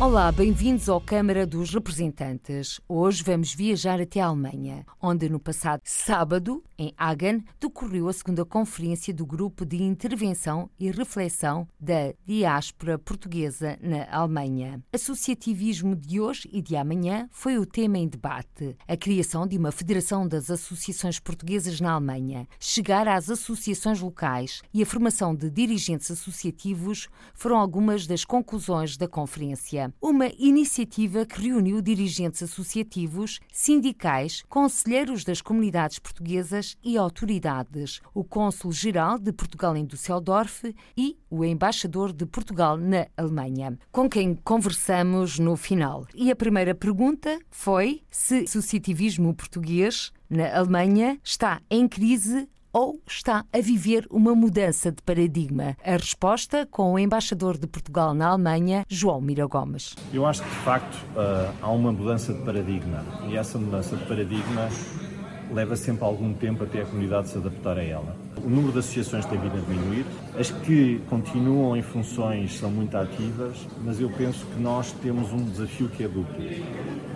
Olá, bem-vindos ao Câmara dos Representantes. Hoje vamos viajar até a Alemanha, onde no passado sábado, em Hagen, decorreu a segunda conferência do Grupo de Intervenção e Reflexão da Diáspora Portuguesa na Alemanha. Associativismo de hoje e de amanhã foi o tema em debate. A criação de uma Federação das Associações Portuguesas na Alemanha, chegar às associações locais e a formação de dirigentes associativos foram algumas das conclusões da conferência. Uma iniciativa que reuniu dirigentes associativos, sindicais, conselheiros das comunidades portuguesas e autoridades, o cônsul-geral de Portugal em Düsseldorf e o embaixador de Portugal na Alemanha, com quem conversamos no final. E a primeira pergunta foi se o associativismo português na Alemanha está em crise ou está a viver uma mudança de paradigma? A resposta com o embaixador de Portugal na Alemanha, João Mira Gomes. Eu acho que, de facto, uh, há uma mudança de paradigma e essa mudança de paradigma leva sempre algum tempo até a comunidade se adaptar a ela. O número de associações tem vindo a diminuir, as que continuam em funções são muito ativas, mas eu penso que nós temos um desafio que é duplo.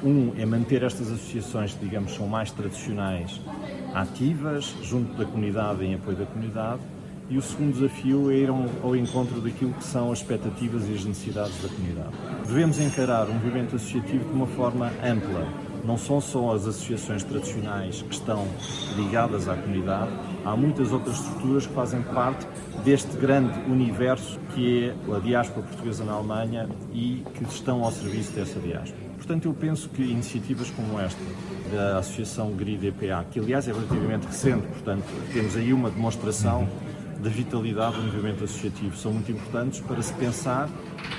Um é manter estas associações que, digamos, são mais tradicionais ativas, junto da comunidade, em apoio da comunidade, e o segundo desafio é ir ao encontro daquilo que são as expectativas e as necessidades da comunidade. Devemos encarar o movimento associativo de uma forma ampla. Não são só as associações tradicionais que estão ligadas à comunidade, há muitas outras estruturas que fazem parte deste grande universo que é a diáspora portuguesa na Alemanha e que estão ao serviço dessa diáspora. Portanto, eu penso que iniciativas como esta, da Associação GRI-DPA, que aliás é relativamente recente, portanto, temos aí uma demonstração da vitalidade do movimento associativo, são muito importantes para se pensar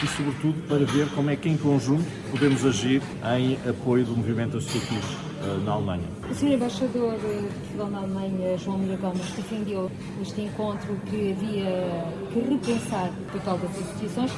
e, sobretudo, para ver como é que, em conjunto, podemos agir em apoio do movimento associativo uh, na Alemanha. O Sr. Embaixador de Portugal na Alemanha, João Mira Gomes, defendeu neste encontro que havia que repensar o papel das associações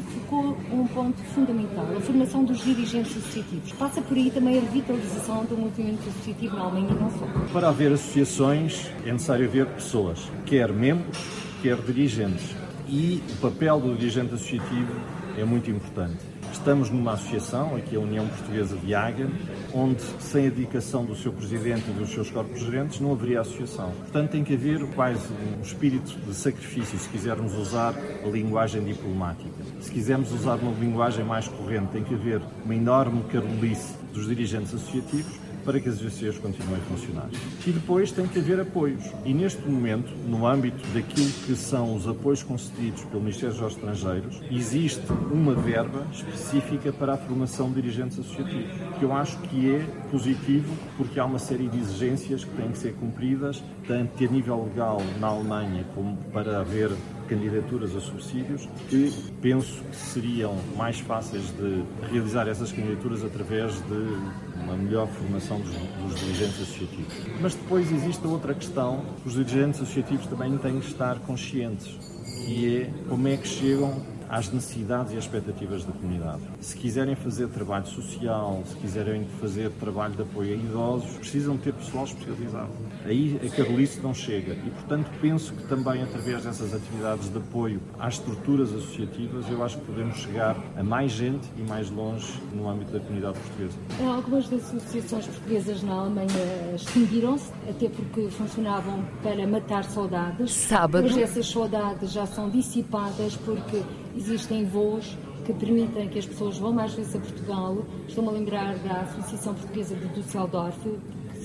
focou um ponto fundamental, a formação dos dirigentes associativos. Passa por aí também a revitalização do movimento associativo na Alemanha e não só. Para haver associações é necessário haver pessoas, quer membros, quer dirigentes. E o papel do dirigente associativo é muito importante. Estamos numa associação, aqui a União Portuguesa de Hagen, onde sem a dedicação do seu presidente e dos seus corpos gerentes não haveria associação. Portanto, tem que haver quase um espírito de sacrifício, se quisermos usar a linguagem diplomática. Se quisermos usar uma linguagem mais corrente, tem que haver uma enorme carolice dos dirigentes associativos para que as associações continuem a funcionar. E depois tem que haver apoios. E neste momento, no âmbito daquilo que são os apoios concedidos pelo Ministério dos Estrangeiros, existe uma verba específica para a formação de dirigentes associativos, que eu acho que é positivo porque há uma série de exigências que têm que ser cumpridas, tanto a nível legal na Alemanha como para haver candidaturas a subsídios que penso que seriam mais fáceis de realizar essas candidaturas através de uma melhor formação dos, dos dirigentes associativos. Mas depois existe outra questão que os dirigentes associativos também têm que estar conscientes, que é como é que chegam às necessidades e expectativas da comunidade. Se quiserem fazer trabalho social, se quiserem fazer trabalho de apoio a idosos, precisam ter pessoal especializado. Aí a Carolice não chega e, portanto, penso que também através dessas atividades de apoio às estruturas associativas, eu acho que podemos chegar a mais gente e mais longe no âmbito da comunidade portuguesa. Algumas das associações portuguesas na Alemanha extinguiram-se, até porque funcionavam para matar saudades. Sábado. Mas essas saudades já são dissipadas porque existem voos que permitem que as pessoas vão mais vezes a Portugal. Estou-me a lembrar da Associação Portuguesa de Düsseldorf,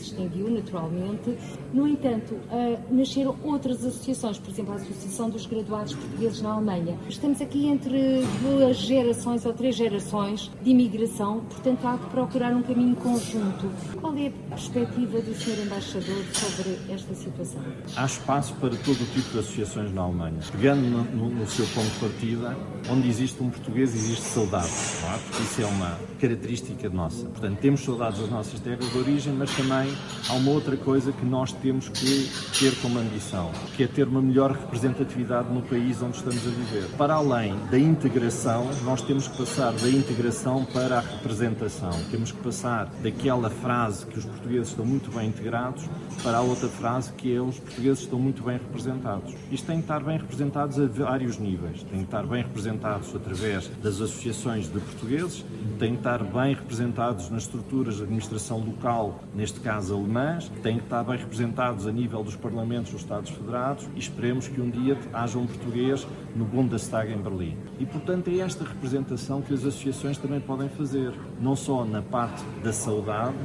extinguiu naturalmente. No entanto, uh, nasceram outras associações, por exemplo, a Associação dos Graduados Portugueses na Alemanha. Estamos aqui entre duas gerações ou três gerações de imigração, portanto há que procurar um caminho conjunto. Qual é a perspectiva do Sr. Embaixador sobre esta situação? Há espaço para todo o tipo de associações na Alemanha. Pegando no, no, no seu ponto de partida, onde existe um português, existe saudade. Claro? Isso é uma característica nossa. Portanto, temos saudades das nossas terras de origem, mas também há uma outra coisa que nós temos que ter como ambição, que é ter uma melhor representatividade no país onde estamos a viver. Para além da integração, nós temos que passar da integração para a representação. Temos que passar daquela frase que os portugueses estão muito bem integrados para a outra frase que é os portugueses estão muito bem representados. Isto tem que estar bem representados a vários níveis. Tem que estar bem representados através das associações de portugueses, tem que estar bem representados nas estruturas de administração local, neste caso alemãs, tem que estar bem representados a nível dos parlamentos dos Estados Federados e esperemos que um dia haja um português no Bundestag em Berlim. E, portanto, é esta representação que as associações também podem fazer, não só na parte da saudade,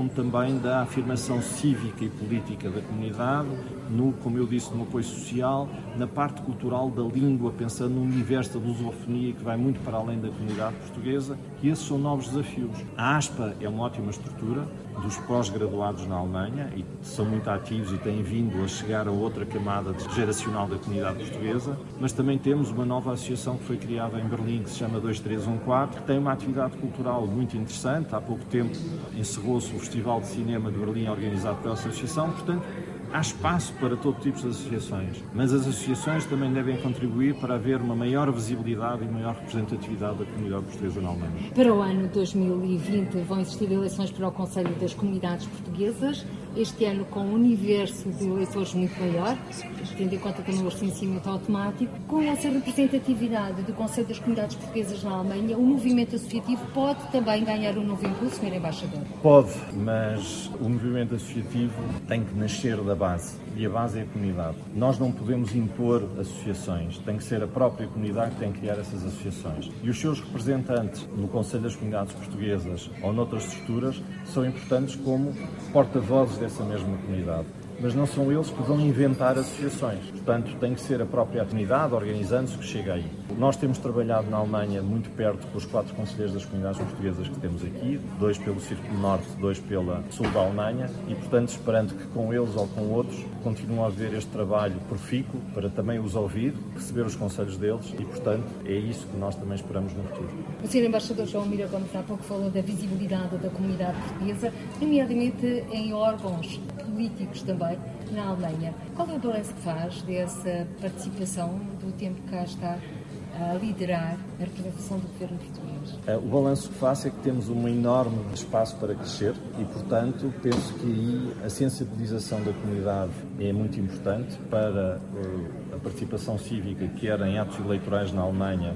como também da afirmação cívica e política da comunidade, no, como eu disse, no apoio social, na parte cultural da língua, pensando no universo da lusofonia que vai muito para além da comunidade portuguesa, e esses são novos desafios. A ASPA é uma ótima estrutura dos pós-graduados na Alemanha e são muito ativos e têm vindo a chegar a outra camada geracional da comunidade portuguesa, mas também temos uma nova associação que foi criada em Berlim que se chama 2314, que tem uma atividade cultural muito interessante. Há pouco tempo encerrou-se o Festival de Cinema de Berlim organizado pela associação, portanto, há espaço para todo tipo de associações, mas as associações também devem contribuir para haver uma maior visibilidade e maior representatividade da comunidade portuguesa na Alemanha. Para o ano 2020 vão existir eleições para o Conselho das Comunidades Portuguesas este ano com um universo de eleitores muito maior, tendo em conta também o recenseamento automático. Com essa representatividade do Conselho das Comunidades Portuguesas na Alemanha, o movimento associativo pode também ganhar um novo impulso, Sr. Embaixador? Pode, mas o movimento associativo tem que nascer da base e a base é a comunidade. Nós não podemos impor associações, tem que ser a própria comunidade que tem que criar essas associações. E os seus representantes no Conselho das Comunidades Portuguesas ou noutras estruturas são importantes como porta-vozes dessa mesma comunidade mas não são eles que vão inventar associações. Portanto, tem que ser a própria comunidade, organizando-se, que chega aí. Nós temos trabalhado na Alemanha muito perto com os quatro conselheiros das comunidades portuguesas que temos aqui, dois pelo Círculo Norte, dois pela Sul da Alemanha, e, portanto, esperando que com eles ou com outros continue a haver este trabalho profícuo para também os ouvir, receber os conselhos deles e, portanto, é isso que nós também esperamos no futuro. O Sr. Embaixador João Mira Gomes há pouco falou da visibilidade da comunidade portuguesa, nomeadamente em órgãos políticos também na Alemanha. Qual é o balanço que faz dessa participação do tempo que cá está a liderar a representação do governo português? Eh, o balanço que faço é que temos um enorme espaço para crescer e, portanto, penso que aí a sensibilização da comunidade é muito importante para eh, a participação cívica, quer em atos eleitorais na Alemanha,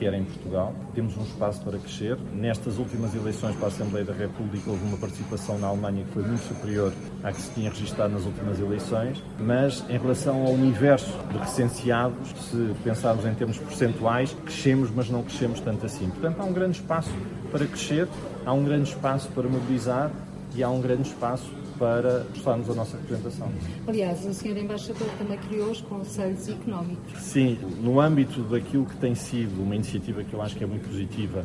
quer em Portugal. Temos um espaço para crescer. Nestas últimas eleições para a Assembleia da República houve uma participação na Alemanha que foi muito superior à que se tinha registrado nas últimas eleições, mas em relação ao universo de recenseados, se pensarmos em termos percentuais, crescemos, mas não crescemos tanto assim. Portanto, há um grande espaço para crescer, há um grande espaço para mobilizar e há um grande espaço para prestarmos a nossa representação. Aliás, o Sr. Embaixador também criou os Conselhos Económicos. Sim, no âmbito daquilo que tem sido uma iniciativa que eu acho que é muito positiva,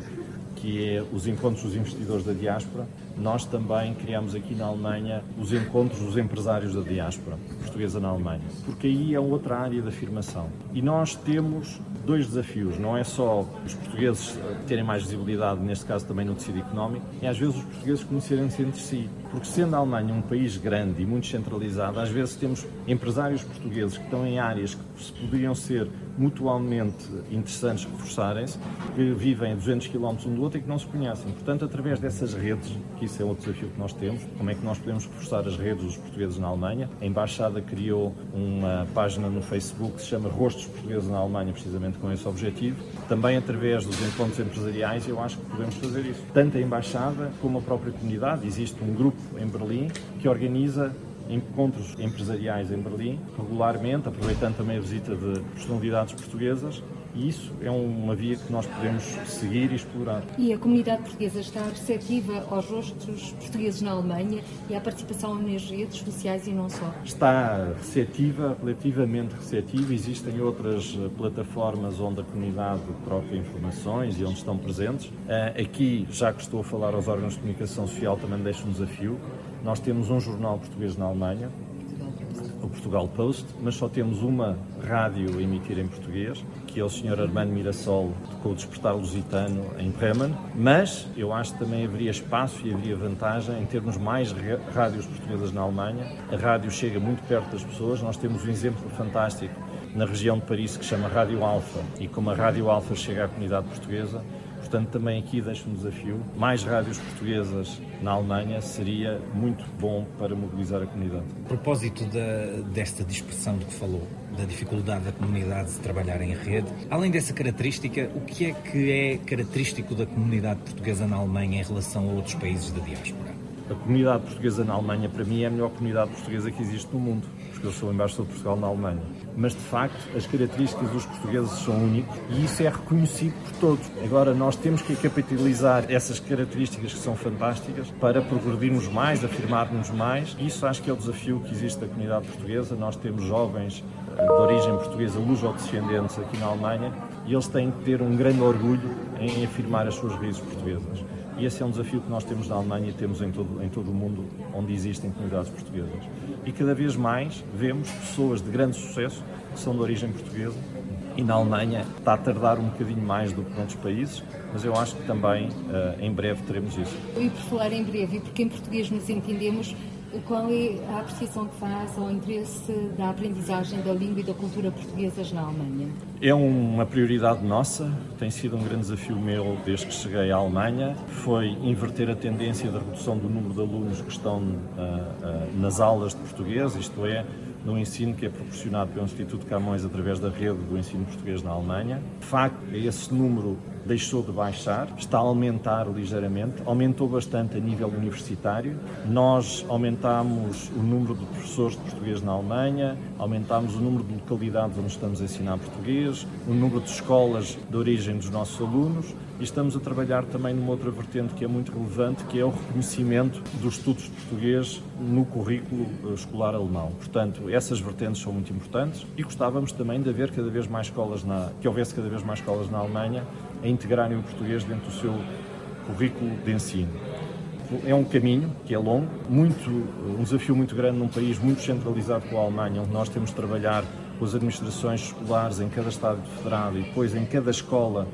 que é os encontros dos investidores da diáspora, nós também criamos aqui na Alemanha os encontros dos empresários da diáspora portuguesa na Alemanha, porque aí é outra área de afirmação. E nós temos dois desafios, não é só os portugueses terem mais visibilidade, neste caso também no tecido económico, é às vezes os portugueses conhecerem-se entre si. Porque sendo a Alemanha um país grande e muito centralizado, às vezes temos empresários portugueses que estão em áreas que poderiam ser mutualmente interessantes reforçarem-se, que vivem a 200 km um do outro e que não se conhecem. Portanto, através dessas redes, que isso é outro desafio que nós temos, como é que nós podemos reforçar as redes dos portugueses na Alemanha? A Embaixada criou uma página no Facebook que se chama Rostos Portugueses na Alemanha, precisamente com esse objetivo. Também através dos encontros empresariais, eu acho que podemos fazer isso. Tanto a Embaixada como a própria comunidade. Existe um grupo em Berlim que organiza encontros empresariais em Berlim, regularmente, aproveitando também a visita de personalidades portuguesas, e isso é uma via que nós podemos seguir e explorar. E a comunidade portuguesa está receptiva aos rostos portugueses na Alemanha e à participação nas redes sociais e não só? Está receptiva, relativamente receptiva. Existem outras eh, plataformas onde a comunidade troca informações e onde estão presentes. Eh, aqui, já que estou a falar aos órgãos de comunicação social, também deixo um desafio nós temos um jornal português na Alemanha, o Portugal Post, mas só temos uma rádio a emitir em português, que é o Sr. Armando Mirassol, com o Despertar Lusitano em Bremen, mas eu acho que também haveria espaço e haveria vantagem em termos mais rádios portuguesas na Alemanha. A rádio chega muito perto das pessoas, nós temos um exemplo fantástico na região de Paris que chama Rádio Alfa, e como a Rádio Alfa chega à comunidade portuguesa, Portanto, também aqui deixo um desafio. Mais rádios portuguesas na Alemanha seria muito bom para mobilizar a comunidade. A propósito desta dispersão de que falou, da dificuldade da comunidade de trabalhar em rede, além dessa característica, o que é que é característico da comunidade portuguesa na Alemanha em relação a outros países da diáspora? A comunidade portuguesa na Alemanha, para mim, é a melhor comunidade portuguesa que existe no mundo, porque eu sou embaixador de Portugal na Alemanha. Mas, de facto, as características dos portugueses são únicas e isso é reconhecido por todos. Agora, nós temos que capitalizar essas características que são fantásticas para progredirmos mais, afirmarmos mais. Isso acho que é o desafio que existe da comunidade portuguesa. Nós temos jovens de origem portuguesa, luso-descendentes, aqui na Alemanha, e eles têm que ter um grande orgulho em afirmar as suas raízes portuguesas. E esse é um desafio que nós temos na Alemanha e temos em todo, em todo o mundo onde existem comunidades portuguesas. E cada vez mais vemos pessoas de grande sucesso que são de origem portuguesa e na Alemanha está a tardar um bocadinho mais do que noutros países, mas eu acho que também uh, em breve teremos isso. E por falar em breve, e porque em português nos entendemos, qual é a apreciação que faz ao interesse da aprendizagem da língua e da cultura portuguesas na Alemanha? É uma prioridade nossa, tem sido um grande desafio meu desde que cheguei à Alemanha, foi inverter a tendência da redução do número de alunos que estão uh, uh, nas aulas de português, isto é, no ensino que é proporcionado pelo Instituto Camões através da rede do ensino português na Alemanha. De facto, esse número deixou de baixar, está a aumentar ligeiramente, aumentou bastante a nível universitário. Nós aumentámos o número de professores de português na Alemanha, aumentámos o número de localidades onde estamos a ensinar português, o número de escolas de origem dos nossos alunos e estamos a trabalhar também numa outra vertente que é muito relevante, que é o reconhecimento dos estudos de português no currículo eh, escolar alemão. Portanto, essas vertentes são muito importantes e gostávamos também de haver cada vez mais escolas na, que houvesse cada vez mais escolas na Alemanha a integrarem o português dentro do seu currículo de ensino. É um caminho que é longo, muito, um desafio muito grande num país muito centralizado como a Alemanha, onde nós temos de trabalhar com as administrações escolares em cada Estado federado e depois em cada escola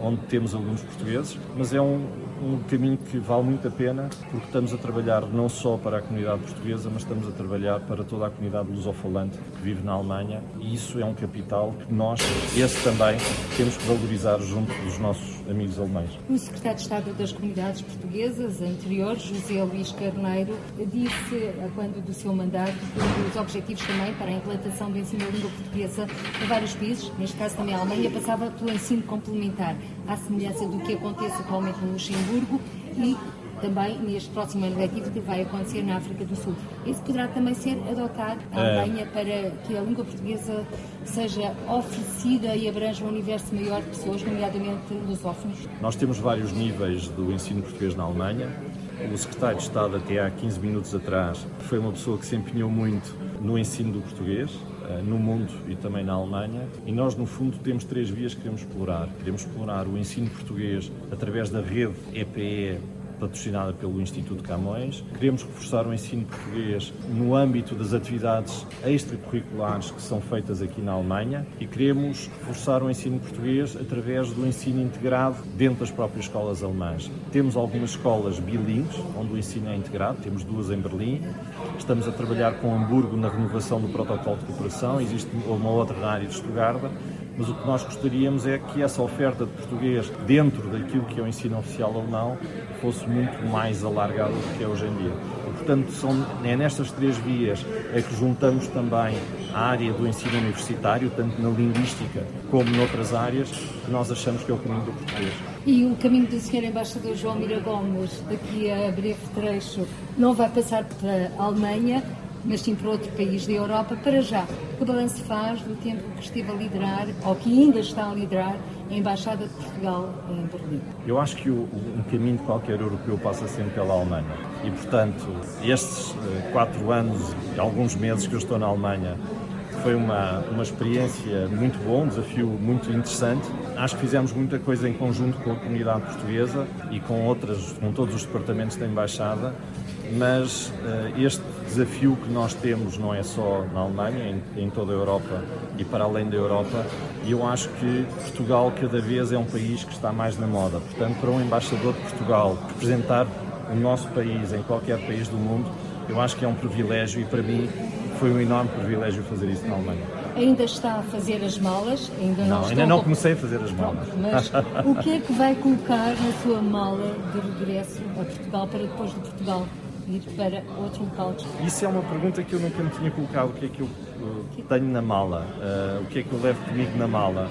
onde temos alunos portugueses, mas é um, um caminho que vale muito a pena porque estamos a trabalhar não só para a comunidade portuguesa, mas estamos a trabalhar para toda a comunidade lusofalante que vive na Alemanha e isso é um capital que nós, esse também, temos que valorizar junto dos nossos amigos alemães. O secretário de Estado das Comunidades Portuguesas anterior, José Luís Carneiro, disse, quando do seu mandato, que os objetivos também para a implantação do ensino da língua portuguesa em vários países, neste caso também a Alemanha, passava pelo ensino complementar, à semelhança do que acontece atualmente no Luxemburgo e também neste próximo ano letivo que vai acontecer na África do Sul. Esse poderá também ser adotado a é. Alemanha para que a língua portuguesa seja oferecida e abranja um universo maior de pessoas, nomeadamente lusófonos? Nós temos vários níveis do ensino português na Alemanha. O secretário de Estado, até há 15 minutos atrás, foi uma pessoa que se empenhou muito no ensino do português, no mundo e também na Alemanha. E nós, no fundo, temos três vias que queremos explorar. Queremos explorar o ensino português através da rede EPE patrocinada pelo Instituto Camões. Queremos reforçar o ensino português no âmbito das atividades extracurriculares que são feitas aqui na Alemanha e queremos reforçar o ensino português através do ensino integrado dentro das próprias escolas alemãs. Temos algumas escolas bilíngues, onde o ensino é integrado, temos duas em Berlim. Estamos a trabalhar com Hamburgo na renovação do protocolo de cooperação, existe uma outra na área de Stuttgart mas o que nós gostaríamos é que essa oferta de português dentro daquilo que é o ensino oficial alemão fosse muito mais alargada do que é hoje em dia. E, portanto, são, é nestas três vias é que juntamos também a área do ensino universitário, tanto na linguística como noutras áreas, que nós achamos que é o caminho do português. E o caminho do Sr. Embaixador João Mira Gomes, daqui a breve trecho, não vai passar para a Alemanha, mas sim para outro país da Europa, para já. Que balanço faz do tempo que esteve a liderar, ou que ainda está a liderar, a Embaixada de Portugal em Berlim? Eu acho que o, caminho de qualquer europeu passa sempre pela Alemanha. E, portanto, estes uh, quatro anos e alguns meses que eu estou na Alemanha foi uma, uma experiência muito boa, um desafio muito interessante. Acho que fizemos muita coisa em conjunto com a comunidade portuguesa e com outras, com todos os departamentos da Embaixada mas uh, este desafio que nós temos não é só na Alemanha, em, em, toda a Europa e para além da Europa, e eu acho que Portugal cada vez é um país que está mais na moda. Portanto, para um embaixador de Portugal representar o nosso país em qualquer país do mundo, eu acho que é um privilégio e para mim foi um enorme privilégio fazer isso na Alemanha. Ainda está a fazer as malas? Ainda não, não ainda não comecei a fazer as malas. Mas o que é que vai colocar na sua mala de regresso a Portugal para depois de Portugal ir para outro local? Isso é uma pergunta que eu nunca me tinha colocado. O que é que eu uh, tenho na mala? Uh, o que é que eu levo comigo na mala?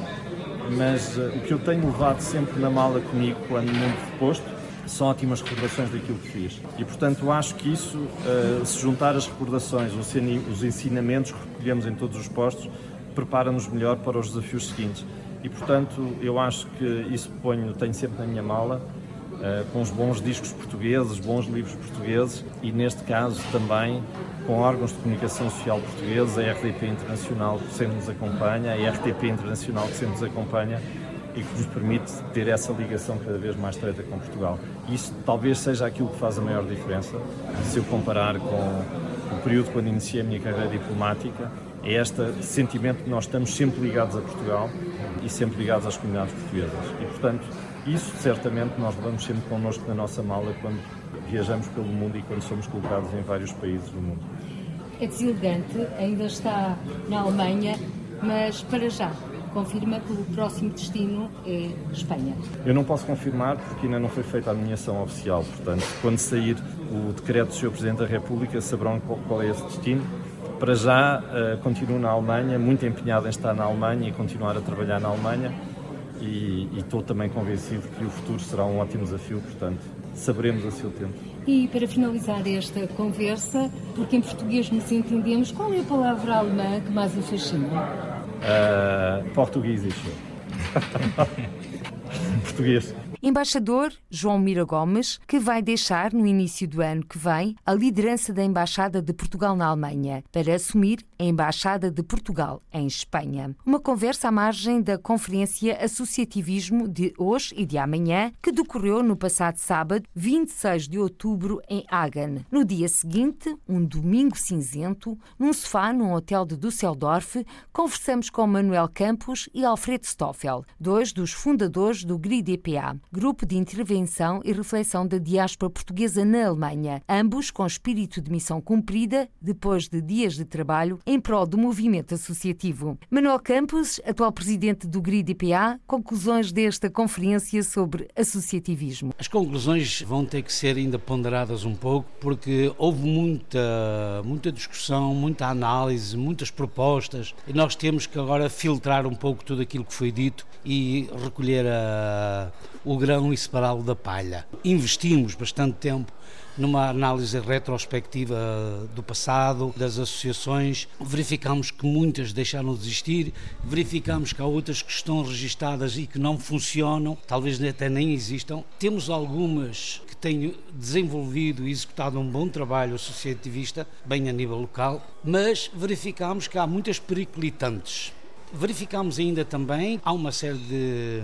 Mas uh, o que eu tenho levado sempre na mala comigo quando muito reposto são ótimas recordações daquilo que fiz. E, portanto, acho que isso, uh, se juntar as recordações, os ensinamentos que recolhemos em todos os postos, prepara-nos melhor para os desafios seguintes. E, portanto, eu acho que isso ponho, tenho sempre na minha mala, uh, com os bons discos portugueses, bons livros portugueses e, neste caso, também com órgãos de comunicação social portugueses, a RDP Internacional que sempre nos acompanha, a RTP Internacional que sempre nos acompanha, e que nos permite ter essa ligação cada vez mais estreita com Portugal. Isso talvez seja aquilo que faz a maior diferença, se eu comparar com o período quando iniciei a minha carreira diplomática, é este sentimento que nós estamos sempre ligados a Portugal e sempre ligados às comunidades portuguesas. E, portanto, isso certamente nós levamos sempre connosco na nossa mala quando viajamos pelo mundo e quando somos colocados em vários países do mundo. É deselegante, ainda está na Alemanha, mas para já, confirma que o próximo destino é Espanha. Eu não posso confirmar porque ainda não foi feita a nomeação oficial, portanto, quando sair o decreto do Sr. Presidente da República, saberão qual é esse destino. Para já, uh, continuo na Alemanha, muito empenhado em estar na Alemanha e continuar a trabalhar na Alemanha e, e estou também convencido que o futuro será um ótimo desafio, portanto, saberemos a seu tempo. E para finalizar esta conversa, porque em português nos entendemos, qual é a palavra alemã que mais o fascina? Uh, português, isso. Português. Embaixador João Mira Gomes, que vai deixar no início do ano que vem a liderança da Embaixada de Portugal na Alemanha para assumir a Embaixada de Portugal em Espanha. Uma conversa à margem da Conferência Associativismo de hoje e de amanhã, que decorreu no passado sábado, 26 de outubro, em Hagen. No dia seguinte, um domingo cinzento, num sofá num hotel de Düsseldorf, conversamos com Manuel Campos e Alfredo Stoffel, dois dos fundadores do GRIDPA. Grupo de Intervenção e Reflexão da Diáspora Portuguesa na Alemanha, ambos com espírito de missão cumprida, depois de dias de trabalho em prol do movimento associativo. Manuel Campos, atual presidente do GRIDPA, conclusões desta conferência sobre associativismo. As conclusões vão ter que ser ainda ponderadas um pouco, porque houve muita, muita discussão, muita análise, muitas propostas, e nós temos que agora filtrar um pouco tudo aquilo que foi dito e recolher a, o grão e separá-lo da palha. Investimos bastante tempo numa análise retrospectiva do passado, das associações, verificamos que muitas deixaram de existir, verificamos que há outras que estão registadas e que não funcionam, talvez até nem existam. Temos algumas que têm desenvolvido e executado um bom trabalho associativista, bem a nível local, mas verificamos que há muitas periclitantes. Verificamos ainda também, há uma série de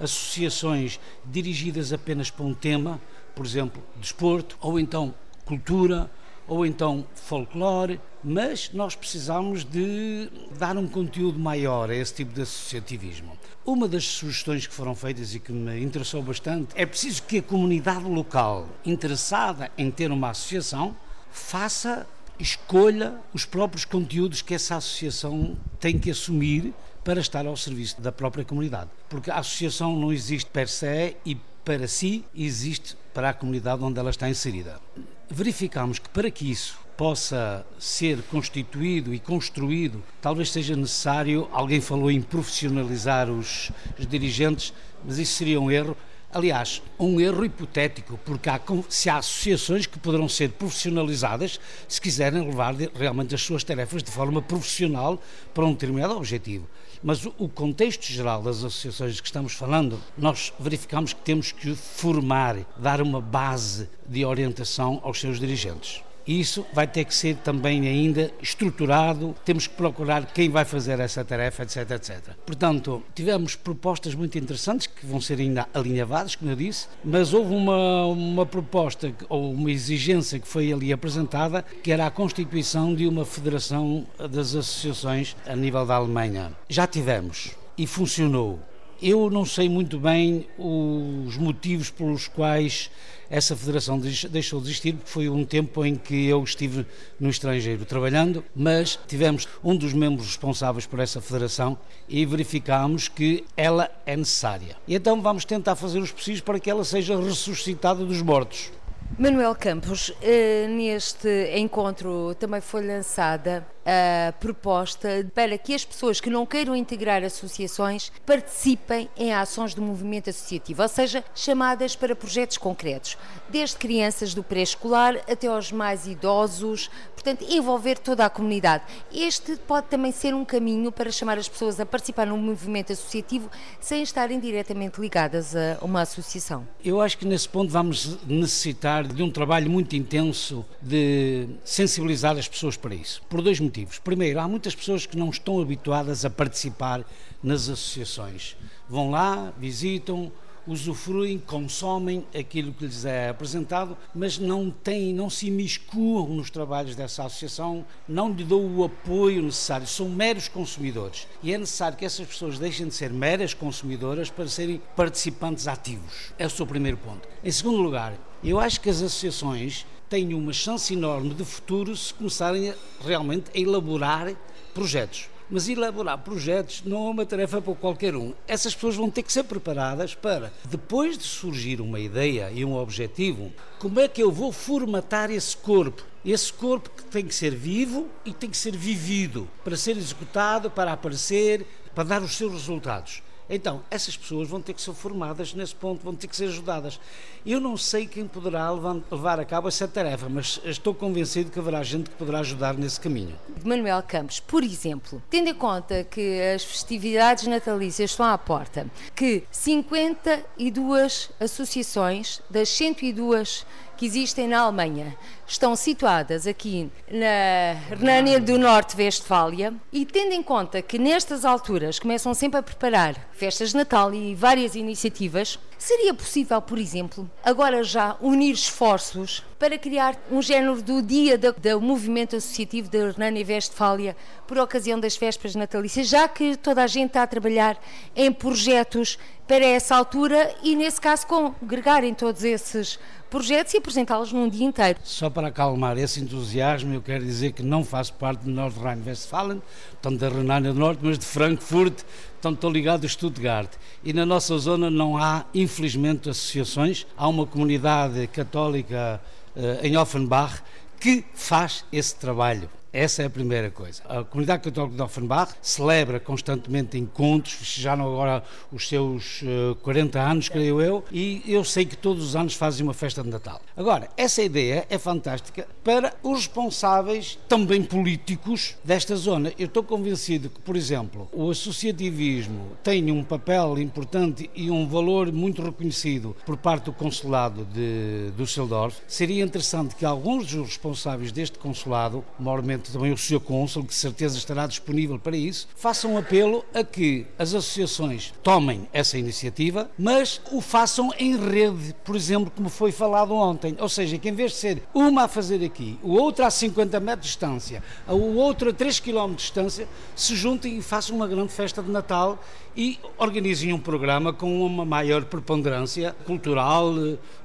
associações dirigidas apenas para um tema, por exemplo, desporto, ou então cultura, ou então folclore, mas nós precisamos de dar um conteúdo maior a esse tipo de associativismo. Uma das sugestões que foram feitas e que me interessou bastante é preciso que a comunidade local interessada em ter uma associação faça, escolha os próprios conteúdos que essa associação tem que assumir para estar ao serviço da própria comunidade. Porque a associação não existe per se e para si, existe para a comunidade onde ela está inserida. Verificamos que para que isso possa ser constituído e construído, talvez seja necessário, alguém falou em profissionalizar os, os dirigentes, mas isso seria um erro. Aliás, um erro hipotético, porque há, se há associações que poderão ser profissionalizadas se quiserem levar realmente as suas tarefas de forma profissional para um determinado objetivo. Mas o contexto geral das associações que estamos falando, nós verificamos que temos que formar, dar uma base de orientação aos seus dirigentes. E isso vai ter que ser também ainda estruturado, temos que procurar quem vai fazer essa tarefa, etc, etc. Portanto, tivemos propostas muito interessantes que vão ser ainda alinhavadas, como eu disse, mas houve uma, uma proposta ou uma exigência que foi ali apresentada, que era a constituição de uma federação das associações a nível da Alemanha. Já tivemos e funcionou. Eu não sei muito bem os motivos pelos quais essa federação deixou de existir, porque foi um tempo em que eu estive no estrangeiro trabalhando, mas tivemos um dos membros responsáveis por essa federação e verificámos que ela é necessária. E então vamos tentar fazer os possíveis para que ela seja ressuscitada dos mortos. Manuel Campos, eh, neste encontro também foi lançada a proposta para que as pessoas que não queiram integrar associações participem em ações do movimento associativo, ou seja, chamadas para projetos concretos, desde crianças do pré-escolar até aos mais idosos, portanto, envolver toda a comunidade. Este pode também ser um caminho para chamar as pessoas a participar num movimento associativo sem estarem diretamente ligadas a uma associação. Eu acho que nesse ponto vamos necessitar de um trabalho muito intenso de sensibilizar as pessoas para isso, por dois motivos motivos. Primeiro, há muitas pessoas que não estão habituadas a participar nas associações. Vão lá, visitam, usufruem, consomem aquilo que lhes é apresentado, mas não têm, não se imiscuam nos trabalhos dessa associação, não lhe dão o apoio necessário, são meros consumidores. E é necessário que essas pessoas deixem de ser meras consumidoras para serem participantes ativos. É o seu primeiro ponto. Em segundo lugar, eu acho que as associações têm uma chance enorme de futuro se começarem realmente a elaborar projetos. Mas elaborar projetos não é uma tarefa para qualquer um. Essas pessoas vão ter que ser preparadas para, depois de surgir uma ideia e um objetivo, como é que eu vou formatar esse corpo? Esse corpo que tem que ser vivo e tem que ser vivido para ser executado, para aparecer, para dar os seus resultados. Então, essas pessoas vão ter que ser formadas nesse ponto, vão ter que ser ajudadas. Eu não sei quem poderá levar a cabo essa tarefa, mas estou convencido que haverá gente que poderá ajudar nesse caminho. Manuel Campos, por exemplo, tendo em conta que as festividades natalícias estão à porta, que 52 associações das 102 que existem na Alemanha. Estão situadas aqui na Renânia do Norte-Westfália e tendo em conta que nestas alturas começam sempre a preparar festas de Natal e várias iniciativas, seria possível, por exemplo, agora já unir esforços para criar um género do dia do, do movimento associativo da Renânia-Westfália por ocasião das festas natalícias, já que toda a gente está a trabalhar em projetos para essa altura e, nesse caso, congregarem todos esses projetos e apresentá-los num dia inteiro. Só para acalmar esse entusiasmo, eu quero dizer que não faço parte de North Rhine-Westfalen, tanto da Renânia do Norte, mas de Frankfurt, tanto estou ligado a Stuttgart. E na nossa zona não há, infelizmente, associações. Há uma comunidade católica uh, em Offenbach que faz esse trabalho. Essa é a primeira coisa. A comunidade católica de Offenbach celebra constantemente encontros, festejaram agora os seus uh, eh, 40 anos, creio eu, e eu sei que todos os anos fazem uma festa de Natal. Agora, essa ideia é fantástica para os responsáveis, também políticos, desta zona. Eu estou convencido que, por exemplo, o associativismo tem um papel importante e um valor muito reconhecido por parte do consulado de Düsseldorf. Seria interessante que alguns dos responsáveis deste consulado, maiormente também o Sr. Cônsul, que de certeza estará disponível para isso, faça um apelo a que as associações tomem essa iniciativa, mas o façam em rede, por exemplo, como foi falado ontem. Ou seja, que em vez de ser uma a fazer aqui, o outro a 50 metros de distância, o outro a 3 km de distância, se juntem e façam uma grande festa de Natal e organizem um programa com uma maior preponderância cultural,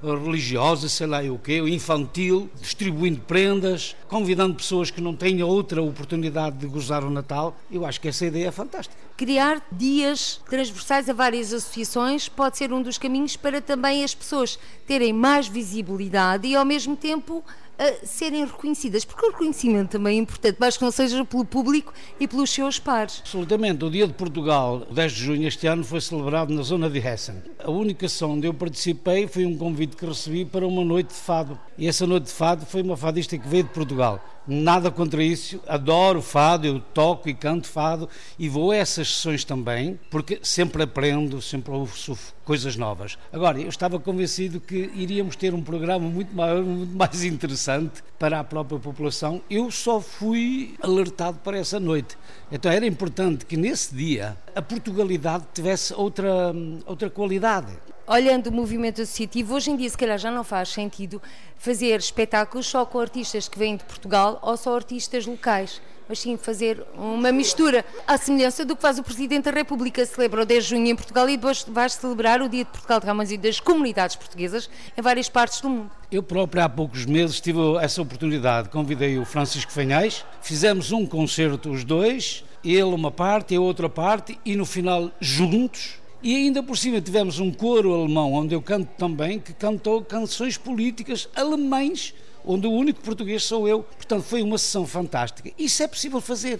religiosa, sei lá o quê, infantil, distribuindo prendas, convidando pessoas que não têm outra oportunidade de gozar o Natal. Eu acho que essa ideia é fantástica. Criar dias transversais a várias associações pode ser um dos caminhos para também as pessoas terem mais visibilidade e ao mesmo tempo a serem reconhecidas, porque o reconhecimento também é importante, mais que não seja pelo público e pelos seus pares. Absolutamente. O Dia de Portugal, 10 de junho este ano, foi celebrado na zona de Hessen. A única ação onde eu participei foi um convite que recebi para uma noite de fado. E essa noite de fado foi uma fadista que veio de Portugal. Nada contra isso, adoro fado, eu toco e canto fado e vou a essas sessões também, porque sempre aprendo, sempre ouço coisas novas. Agora, eu estava convencido que iríamos ter um programa muito maior, muito mais interessante para a própria população. Eu só fui alertado para essa noite. Então era importante que nesse dia a Portugalidade tivesse outra, outra qualidade olhando o movimento associativo, hoje em dia se calhar já não faz sentido fazer espetáculos só com artistas que vêm de Portugal ou só artistas locais, mas sim fazer uma mistura, à semelhança do que faz o Presidente da República, celebra o 10 de junho em Portugal e depois vai celebrar o Dia de Portugal de Ramões e das comunidades portuguesas em várias partes do mundo. Eu próprio há poucos meses tive essa oportunidade, convidei o Francisco Fanhais, fizemos um concerto os dois, ele uma parte e a outra parte, e no final juntos e ainda por cima tivemos um coro alemão, onde eu canto também, que cantou canções políticas alemães onde o único português sou eu. Portanto, foi uma sessão fantástica. Isso é possível fazer.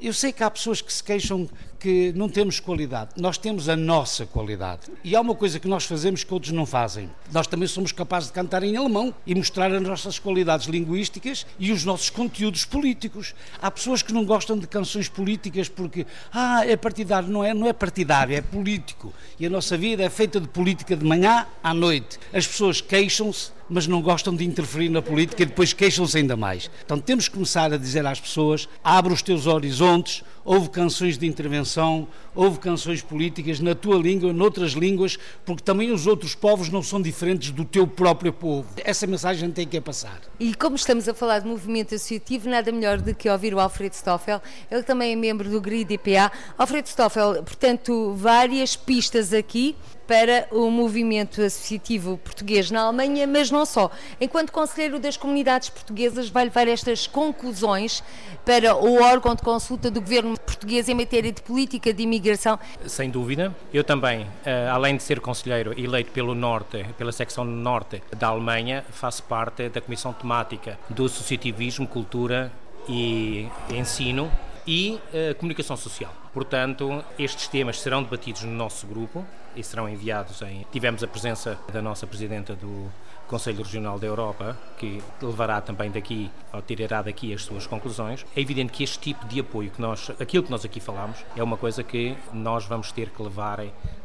Eu sei que há pessoas que se queixam que não temos qualidade. Nós temos a nossa qualidade. E há uma coisa que nós fazemos que outros não fazem. Nós também somos capazes de cantar em alemão e mostrar as nossas qualidades linguísticas e os nossos conteúdos políticos. Há pessoas que não gostam de canções políticas porque, ah, é partidário. Não é, não é partidário, é político. E a nossa vida é feita de política de manhã à noite. As pessoas queixam-se mas não gostam de interferir na política e depois queixam-se ainda mais. Então temos que começar a dizer às pessoas: abre os teus horizontes, houve canções de intervenção, houve canções políticas na tua língua, noutras línguas, porque também os outros povos não são diferentes do teu próprio povo. Essa mensagem tem que passar. E como estamos a falar de movimento associativo, nada melhor do que ouvir o Alfredo Stoffel, ele também é membro do GRID-IPA. Alfredo Stoffel, portanto, várias pistas aqui para o movimento associativo português na Alemanha, mas não só. Enquanto Conselheiro das Comunidades Portuguesas, vai levar estas conclusões para o órgão de consulta do governo português em matéria de política de imigração? Sem dúvida. Eu também, eh, além de ser conselheiro eleito pelo Norte, pela secção Norte da Alemanha, faço parte da Comissão Temática do Associativismo, Cultura e Ensino e uh, comunicação social. Portanto, estes temas serão debatidos no nosso grupo e serão enviados em. Tivemos a presença da nossa presidenta do Conselho Regional da Europa, que levará também daqui, ou tirará daqui as suas conclusões. É evidente que este tipo de apoio que nós, aquilo que nós aqui falamos, é uma coisa que nós vamos ter que levar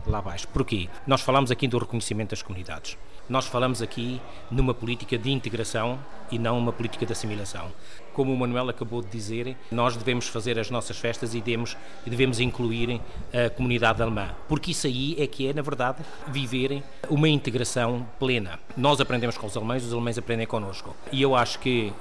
lá abaixo. Porquê? Nós falamos aqui do reconhecimento das comunidades. Nós falamos aqui numa política de integração e não uma política de assimilação. Como o Manuel acabou de dizer, nós devemos fazer as nossas festas e devemos, devemos incluir a comunidade alemã, porque isso aí é que é, na verdade, viver uma integração plena. Nós aprendemos com os alemães, os alemães aprendem connosco. E eu acho que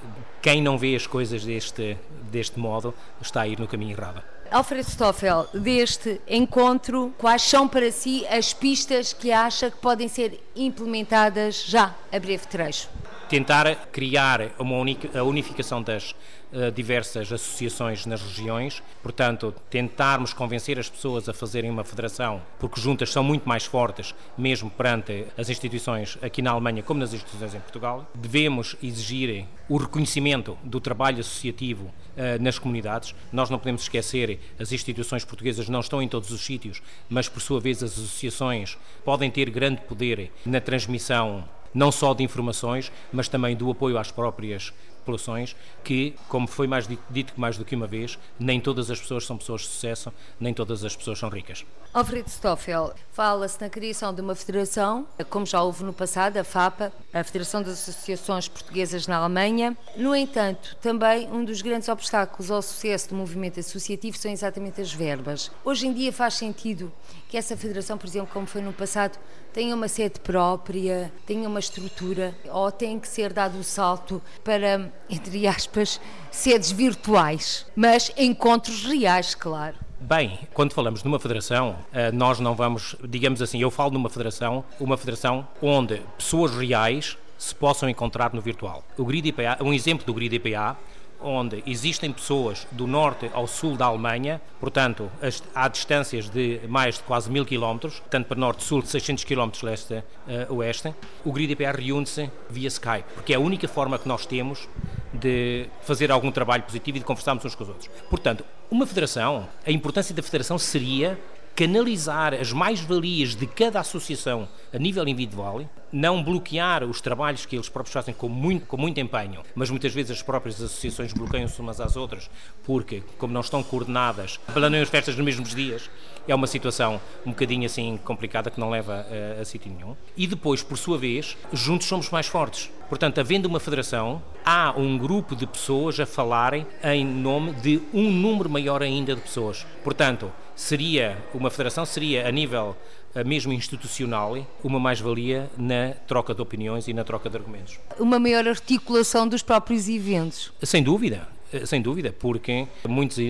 quem não vê as coisas deste, deste modo está a ir no caminho errado. Alfredo Stoffel, deste encontro, quais são para si as pistas que acha que podem ser implementadas já a breve trecho? Tentar criar uma a unificação das uh, diversas associações nas regiões, portanto, tentarmos convencer as pessoas a fazerem uma federação, porque juntas são muito mais fortes, mesmo perante as instituições aqui na Alemanha como nas instituições em Portugal. Devemos exigir o reconhecimento do trabalho associativo uh, nas comunidades. Nós não podemos esquecer, as instituições portuguesas não estão em todos os sítios, mas por sua vez as associações podem ter grande poder na transmissão não só de informações, mas também do apoio às próprias populações, que, como foi mais dito mais do que uma vez, nem todas as pessoas são pessoas de sucesso, nem todas as pessoas são ricas. Alfredo Stoffel, fala-se na criação de uma federação, como já houve no passado, a FAPA, a Federação das Associações Portuguesas na Alemanha. No entanto, também um dos grandes obstáculos ao sucesso do movimento associativo são exatamente as verbas. Hoje em dia faz sentido que essa federação, por exemplo, como foi no passado, tenha uma sede própria, tenha uma estrutura, ou tem que ser dado o salto para, entre aspas, sedes virtuais, mas encontros reais, claro. Bem, quando falamos de uma federação, eh, nós não vamos, digamos assim, eu falo numa federação, uma federação onde pessoas reais se possam encontrar no virtual. O Grid IPA, um exemplo do Grid IPA, onde existem pessoas do norte ao sul da Alemanha, portanto, há distâncias de mais de quase mil quilómetros, tanto para norte, sul, 600 quilómetros leste-oeste. Uh, o Grid IPA reúne-se via Skype, porque é a única forma que nós temos de fazer algum trabalho positivo e de conversarmos uns com os outros. Portanto, uma federação, a importância da federação seria canalizar as mais-valias de cada associação a nível individual, não bloquear os trabalhos que eles próprios fazem com muito, com muito empenho, mas muitas vezes as próprias associações bloqueiam-se umas às outras, porque, como não estão coordenadas, planeiam as festas nos mesmos dias, é uma situação um bocadinho assim complicada que não leva a, a sítio nenhum. E depois, por sua vez, juntos somos mais fortes. Portanto, havendo uma federação, há um grupo de pessoas a falarem em nome de um número maior ainda de pessoas. Portanto, seria uma federação seria a nível eh, mesmo institucional uma mais-valia na troca de opiniões e na troca de argumentos. Uma maior articulação dos próprios eventos. Sem dúvida. Eh, sem dúvida, porque muitos uh,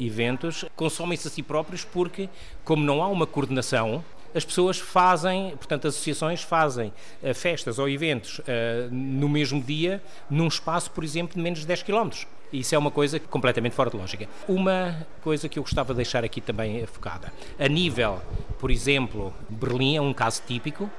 eventos consomem-se a si próprios porque, como não há uma coordenação, as pessoas fazem, portanto, as associações fazem uh, festas ou eventos uh, no mesmo dia, num espaço, por exemplo, de menos de 10 km. Isso é uma coisa completamente fora de lógica. Uma coisa que eu gostava de deixar aqui também focada. A nível, por exemplo, Berlim é um caso típico,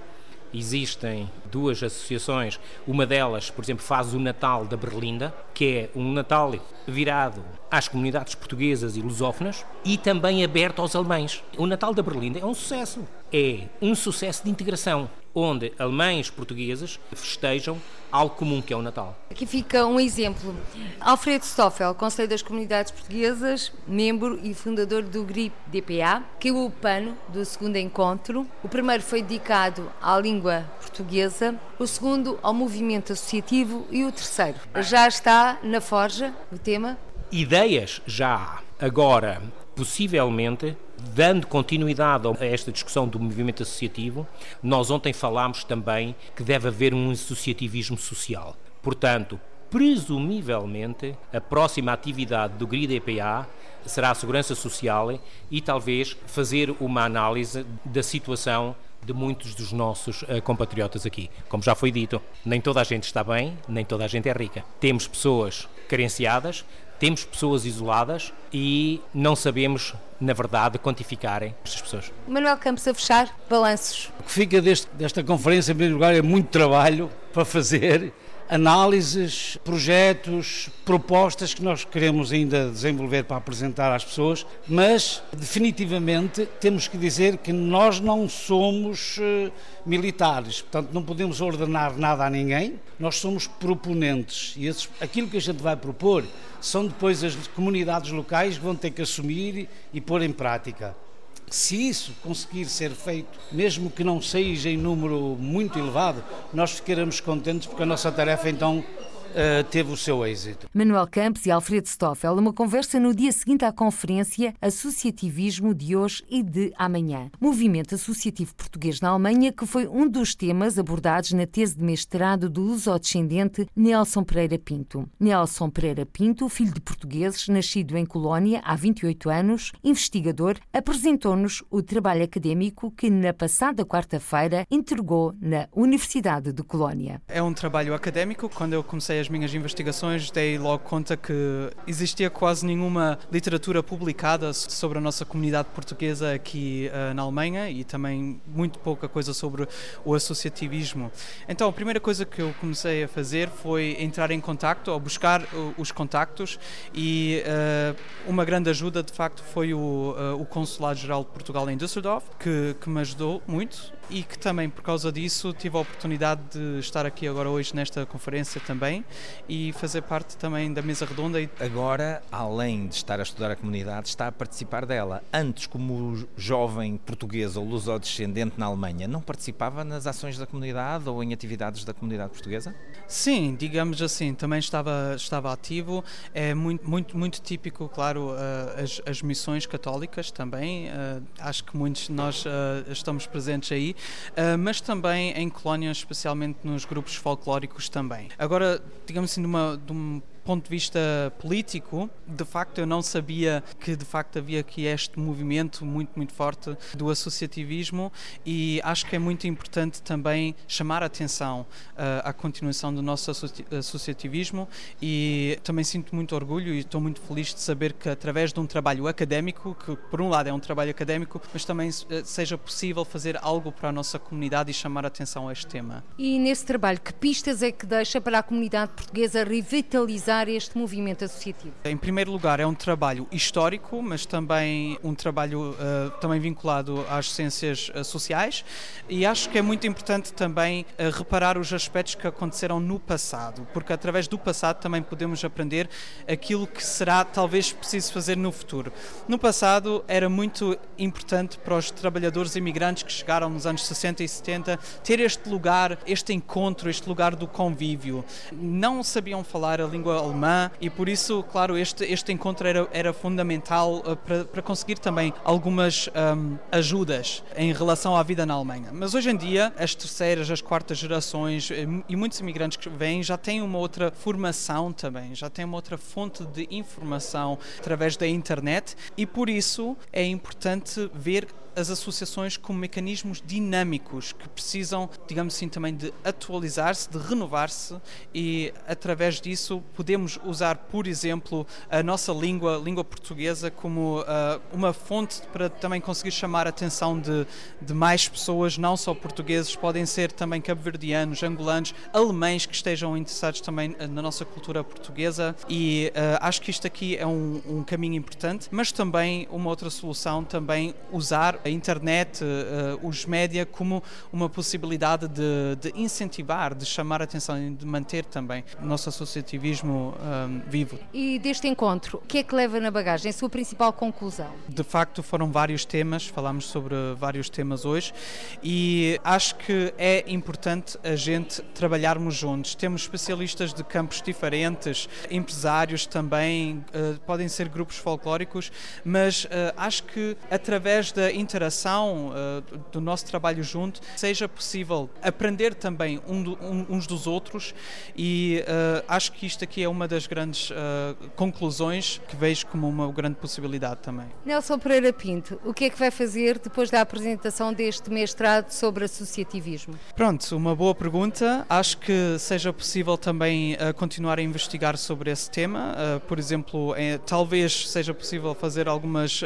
existem duas associações. Uma delas, por exemplo, faz o Natal da Berlinda, que é um Natal virado às comunidades portuguesas e lusófonas e também aberto aos alemães. O Natal da Berlinda é um sucesso. É um sucesso de integração, onde alemães portugueses festejam algo comum que é o Natal. Aqui fica um exemplo. Alfredo Stoffel, Conselheiro das Comunidades Portuguesas, membro e fundador do GRIP DPA, é o pano do segundo encontro. O primeiro foi dedicado à língua portuguesa, o segundo ao movimento associativo e o terceiro já está na forja o tema? Ideias já há. Agora, possivelmente, dando continuidade a esta discussão do movimento associativo, nós ontem falámos também que deve haver um associativismo social. Portanto, presumivelmente, a próxima atividade do GRID EPA será a segurança social e talvez fazer uma análise da situação de muitos dos nossos uh, compatriotas aqui. Como já foi dito, nem toda a gente está bem, nem toda a gente é rica. Temos pessoas carenciadas, temos pessoas isoladas e não sabemos, na verdade, quantificarem estas pessoas. Manuel Campos, a fechar, balanços. O que fica deste, desta conferência, em primeiro lugar, é muito trabalho para fazer análises, projetos, propostas que nós queremos ainda desenvolver para apresentar às pessoas, mas definitivamente temos que dizer que nós não somos uh, militares, portanto não podemos ordenar nada a ninguém, nós somos proponentes. E esses, aquilo que a gente vai propor são depois as comunidades locais que vão ter que assumir e pôr em prática. Se isso conseguir ser feito, mesmo que não seja em número muito elevado, nós ficaremos contentes porque a nossa tarefa então uh, teve o seu êxito. Manuel Campos e Alfredo Stoffel, uma conversa no dia seguinte à conferência Associativismo de hoje e de amanhã. Movimento Associativo Português na Alemanha, que foi um dos temas abordados na tese de mestrado do lusodescendente Nelson Pereira Pinto. Nelson Pereira Pinto, filho de portugueses, nascido em Colónia há 28 anos, investigador, apresentou-nos o trabalho académico que na passada quarta-feira entregou na Universidade de Colónia. É um trabalho académico. Quando eu comecei as minhas investigações, dei logo conta que existia quase nenhuma literatura publicada sobre a nossa comunidade portuguesa aqui uh, na Alemanha e também muito pouca coisa sobre o associativismo. Então, a primeira coisa que eu comecei a fazer foi entrar em contacto, ou buscar uh, os contactos e uh, uma grande ajuda, de facto, foi o, o Consulado-Geral de Portugal em Düsseldorf, que, que me ajudou muito e que também por causa disso tive a oportunidade de estar aqui agora hoje nesta conferência também e fazer parte também da mesa redonda. Agora, além de estar a estudar a comunidade, está a participar dela. Antes, como jovem português ou lusodescendente na Alemanha, não participava nas ações da comunidade ou em atividades da comunidade portuguesa? Sim, digamos assim, também estava, estava ativo. É muito, muito, muito típico, claro, uh, as, as missões católicas também. Uh, acho que muitos de nós uh, estamos presentes aí uh, mas também em colónias, especialmente nos grupos folclóricos também. Agora, digamos assim, de, uma, de ponto de vista político, de facto eu não sabia que de facto havia aqui este movimento muito, muito forte do associativismo e acho que é muito importante também chamar a atenção uh, à continuação do nosso associativismo e também sinto muito orgulho e estou muito feliz de saber que através de um trabalho académico, que por um lado é um trabalho académico, mas também uh, seja possível fazer algo para a nossa comunidade e chamar a atenção a este tema. E nesse trabalho, que pistas é que deixa para a comunidade portuguesa revitalizar este movimento associativo? Em primeiro lugar, é um trabalho histórico, mas também um trabalho uh, também vinculado às ciências uh, sociais e acho que é muito importante também uh, reparar os aspectos que aconteceram no passado, porque através do passado também podemos aprender aquilo que será talvez preciso fazer no futuro. No passado era muito importante para os trabalhadores imigrantes que chegaram nos anos 60 e 70 ter este lugar, este encontro, este lugar do convívio. Não sabiam falar a língua alemã e por isso, claro, este, este encontro era, era fundamental uh, para, para conseguir também algumas um, ajudas em relação à vida na Alemanha. Mas hoje em dia, as terceiras, as quartas gerações eh, e muitos imigrantes que vêm já têm uma outra formação também, já têm uma outra fonte de informação através da internet e por isso é importante ver as associações como mecanismos dinâmicos que precisam, digamos assim, também de atualizar-se, de renovar-se e através disso podemos usar, por exemplo, a nossa língua, língua portuguesa, como uh, uma fonte para também conseguir chamar a atenção de, de mais pessoas, não só portugueses, podem ser também cabo-verdianos, angolanos, alemães que estejam interessados também na nossa cultura portuguesa e uh, acho que isto aqui é um, um caminho importante, mas também uma outra solução, também usar a internet, uh, os média como uma possibilidade de, de, incentivar, de chamar a atenção e de manter também o nosso associativismo um, eh, vivo. E deste encontro, o que é que leva na bagagem? A sua principal conclusão? De facto, foram vários temas, falámos sobre vários temas hoje e acho que é importante a gente trabalharmos juntos. Temos especialistas de campos diferentes, empresários também, uh, podem ser grupos folclóricos, mas uh, acho que através da interação uh, do nosso trabalho junto seja possível aprender também um do, um, uns dos outros e uh, acho que isto aqui é uma das grandes uh, conclusões que vejo como uma grande possibilidade também. Nelson Pereira Pinto, o que é que vai fazer depois da apresentação deste mestrado sobre associativismo? Pronto, uma boa pergunta. Acho que seja possível também continuar a investigar sobre esse tema. por exemplo, é, talvez seja possível fazer algumas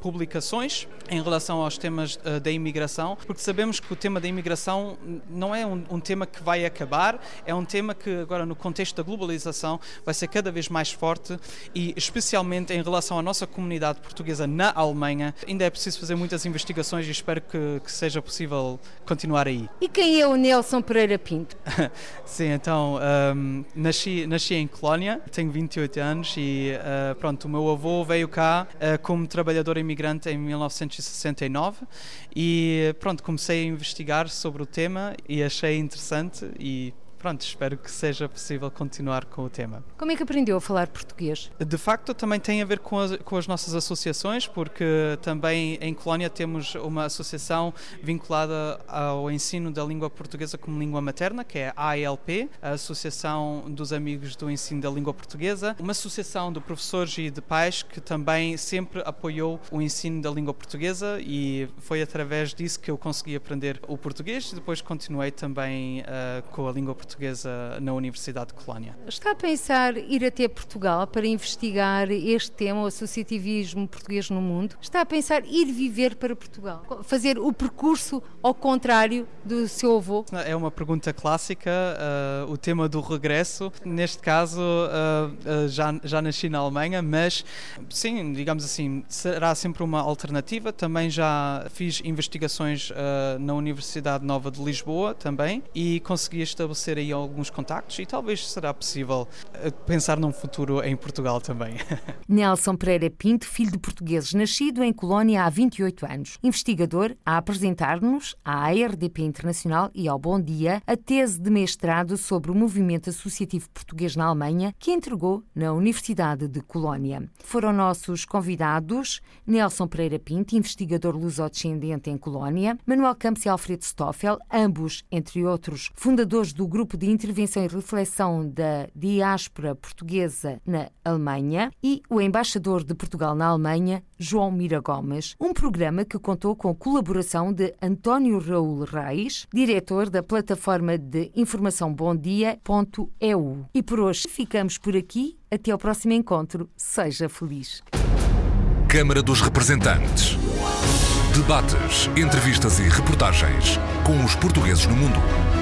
publicações em relação aos temas uh, da imigração, porque sabemos que o tema da imigração não é um, um, tema que vai acabar, é um tema que agora no contexto da globalização vai ser cada vez mais forte e especialmente em relação à nossa comunidade portuguesa na Alemanha, ainda é preciso fazer muitas investigações e espero que, que seja possível continuar aí. E quem é o Nelson Pereira Pinto? Sim, então um, nasci, nasci em Colónia, tenho 28 anos e uh, pronto, o meu avô veio cá uh, como trabalhador imigrante em 1960 69 e pronto, comecei a investigar sobre o tema e achei interessante e pronto, espero que seja possível continuar com o tema. Como é que aprendeu a falar português? De facto, também tem a ver com as, com as nossas associações, porque também em Colónia temos uma associação vinculada ao ensino da língua portuguesa como língua materna, que é a ALP, a Associação dos Amigos do Ensino da Língua Portuguesa, uma associação de professores e de pais que também sempre apoiou o ensino da língua portuguesa e foi através disso que eu consegui aprender o português e depois continuei também uh, com a língua portuguesa portuguesa na Universidade de Colónia. Está a pensar ir até Portugal para investigar este tema, o associativismo português no mundo? Está a pensar ir viver para Portugal? Fazer o percurso ao contrário do seu avô? É uma pergunta clássica, uh, o tema do regresso. Neste caso, uh, uh, já, já nasci na Alemanha, mas sim, digamos assim, será sempre uma alternativa. Também já fiz investigações na Universidade Nova de Lisboa também e consegui estabelecer aí alguns contactos e talvez será possível eh, pensar num futuro em Portugal também. Nelson Pereira Pinto, filho de portugueses, nascido em Colónia há 28 anos. Investigador a apresentar-nos à ARDP Internacional e ao Bom Dia a tese de mestrado sobre o movimento associativo português na Alemanha que entregou na Universidade de Colónia. Foram nossos convidados Nelson Pereira Pinto, investigador lusodescendente em Colónia, Manuel Campos e Alfredo Stoffel, ambos, entre outros, fundadores do De Intervenção e Reflexão da Diáspora Portuguesa na Alemanha, e o embaixador de Portugal na Alemanha, João Mira Gomes, um programa que contou com a colaboração de António Raul Reis, diretor da plataforma de informação bomdia.eu. E por hoje ficamos por aqui. Até ao próximo encontro. Seja feliz. Câmara dos Representantes. Debates, entrevistas e reportagens com os portugueses no mundo.